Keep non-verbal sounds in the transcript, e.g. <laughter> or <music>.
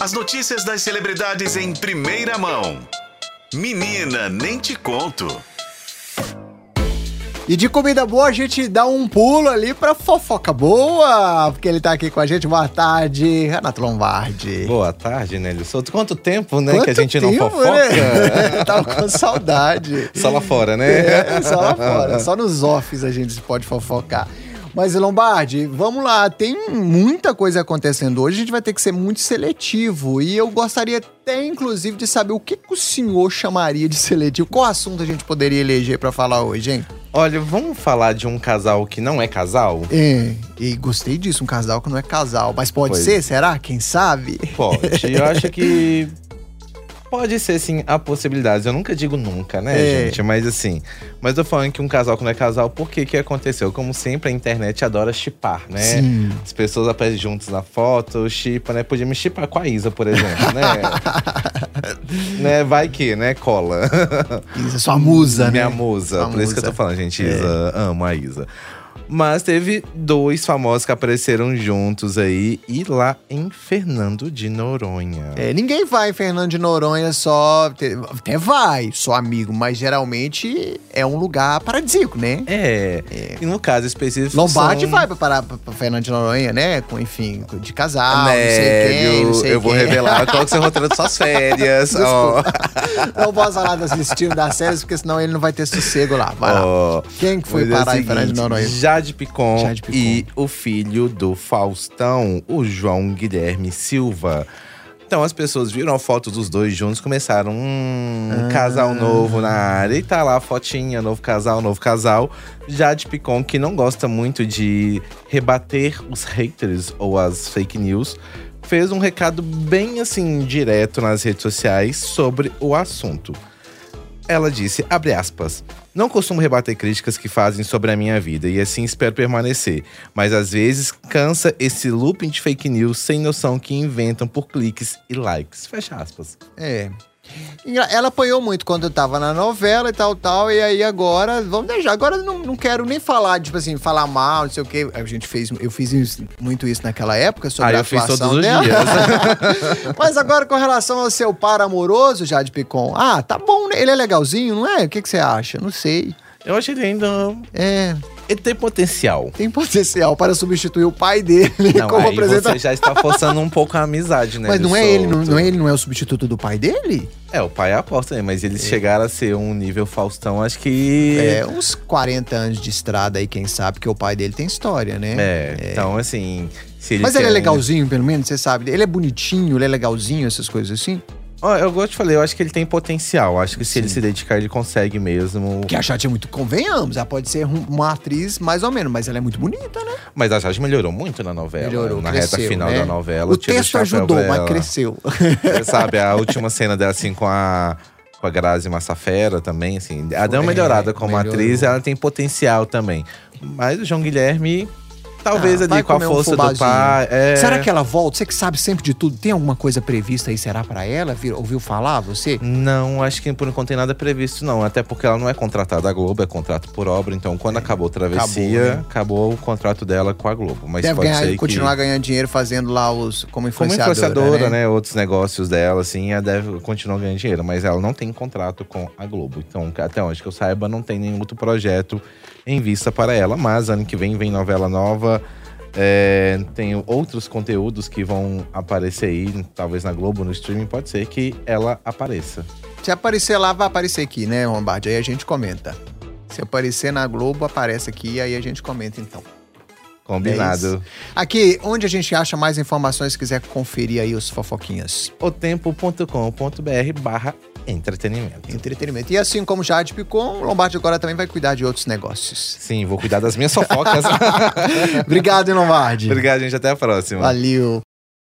As notícias das celebridades em primeira mão. Menina, nem te conto. E de comida boa a gente dá um pulo ali pra fofoca boa, porque ele tá aqui com a gente. Boa tarde, Renato Lombardi. Boa tarde, Nélio Souto. Quanto tempo, né, Quanto que a gente tempo, não fofoca? Né? <laughs> Tava com saudade. Só lá fora, né? É, só lá fora. Só nos offs a gente pode fofocar. Mas, Lombardi, vamos lá. Tem muita coisa acontecendo hoje. A gente vai ter que ser muito seletivo. E eu gostaria até, inclusive, de saber o que, que o senhor chamaria de seletivo. Qual assunto a gente poderia eleger pra falar hoje, hein? Olha, vamos falar de um casal que não é casal? É, e gostei disso, um casal que não é casal. Mas pode Pois. ser, será? Quem sabe? Pode. Eu acho que <laughs> pode ser, sim, a possibilidade. Eu nunca digo nunca, né, É. gente? Mas assim, mas eu tô falando que um casal que não é casal, por que que aconteceu? Como sempre, a internet adora chipar, né? Sim. As pessoas aparecem juntos na foto, chipa, né? Podia me chipar com a Isa, por exemplo, né? <laughs> né? Vai que, né? Cola. Isa, sua musa, Minha né? musa. Sua Por isso que eu musa. tô falando, gente. Isa, amo a Isa. Mas teve dois famosos que apareceram juntos aí e lá em Fernando de Noronha. É, ninguém vai em Fernando de Noronha só. Até vai, só amigo, mas geralmente é um lugar paradisíaco, né? É. E no caso específico. Lombardi são... vai pra, pra, pra Fernando de Noronha, né? Com, enfim, de casal, não sei quem, não sei eu vou quem. revelar qual que é o roteiro das suas <laughs> férias. ó. <laughs> Não posso falar das destinos das séries, porque senão ele não vai ter sossego lá. Vai lá. Quem que foi é parar em Fernando de Noronha? Jade Picon, Jade Picon. e o filho do Faustão, o João Guilherme Silva. Então as pessoas viram a foto dos dois juntos, começaram um Ah. casal novo na área e tá lá a fotinha, novo casal, novo casal. Jade Picon, que não gosta muito de rebater os haters ou as fake news, fez um recado bem assim direto nas redes sociais sobre o assunto. Ela disse, abre aspas, não costumo rebater críticas que fazem sobre a minha vida e assim espero permanecer, mas às vezes cansa esse looping de fake news sem noção que inventam por cliques e likes. Fecha aspas. É. Ela apanhou muito quando eu tava na novela e tal, tal. E aí agora, vamos deixar. Agora eu não, não quero nem falar, tipo assim, falar mal, não sei o quê. A gente fez, eu fiz isso- muito isso naquela época sobre Ah, a eu fiz todos os dela. dias. <laughs> Mas agora com relação ao seu par amoroso, Jade Picon. Ah, tá bom, né? Ele é legalzinho, não é? O que, que você acha? Não sei. Eu acho ele ainda. É, Ele tem potencial. tem potencial para substituir o pai dele Não, como aí apresentador. você já está forçando um pouco a amizade, né? Mas não é ele, não, não é ele não é o substituto do pai dele? É, o pai aposta, né? Mas eles chegaram a ser um nível Faustão, acho que. É, uns 40 anos de estrada aí, quem sabe, porque o pai dele tem história, né? É, então assim. Se eles Mas ele é legalzinho, pelo menos, você sabe. Ele é bonitinho, ele é legalzinho, essas coisas assim. Eu gosto de falar, eu acho que ele tem potencial. Acho que se ele Sim. se dedicar, ele consegue mesmo. Que a Chate é muito, convenhamos, ela pode ser um- uma atriz mais ou menos, mas ela é muito bonita, né? Mas a Jade melhorou muito na novela. Melhorou, na cresceu, reta final né? da novela. O texto ajudou, mas cresceu. <laughs> Sabe, a última cena dela, assim, com a. Com a Grazi Massafera também, assim. Ela deu uma É, melhorada como melhorou. atriz, ela tem potencial também. Mas o João Guilherme, talvez Ah, ali com a comer um força do pai. é- Será que ela volta? Você que sabe sempre de tudo, tem alguma coisa prevista aí, será pra ela? Ouviu falar, você? Não, acho que por enquanto tem nada previsto, não. Até porque ela não é contratada da Globo, é contrato por obra. Então, quando acabou Travessia, Acabou, acabou, né? o contrato dela com a Globo. Mas Deve pode ganhar, ser continuar que... ganhando dinheiro fazendo lá os como Como influenciadora, influenciadora, né? né? Outros negócios dela, assim, ela deve continuar ganhando dinheiro. Mas ela não tem contrato com a Globo. Então, até onde que eu saiba, não tem nenhum outro projeto em vista para ela. Mas ano que vem vem novela nova. É, tem outros conteúdos que vão aparecer aí, talvez na Globo, no streaming, pode ser que ela apareça. Se aparecer lá, vai aparecer aqui, né, Lombardi? Aí a gente comenta. Se aparecer na Globo, aparece aqui, aí a gente comenta então. Combinado. Aqui, onde a gente acha mais informações, se quiser conferir aí os fofoquinhas. otempo.com.br barra entretenimento. Entretenimento. E assim como Jade Picon, o Lombardi agora também vai cuidar de outros negócios. Sim, vou cuidar das minhas fofocas. <laughs> Obrigado, hein, Lombardi. Obrigado, gente. Até a próxima. Valeu.